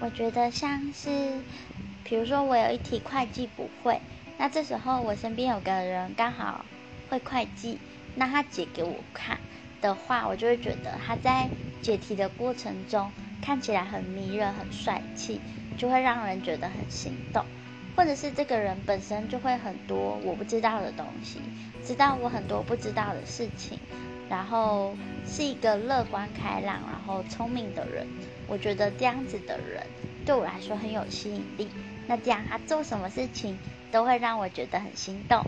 我觉得像是，比如说我有一题会计不会，那这时候我身边有个人刚好会会计，那他解给我看的话，我就会觉得他在解题的过程中看起来很迷人、很帅气，就会让人觉得很心动。或者是这个人本身就会很多我不知道的东西，知道我很多不知道的事情，然后是一个乐观开朗、然后聪明的人。我觉得这样子的人对我来说很有吸引力。那这样他做什么事情都会让我觉得很心动。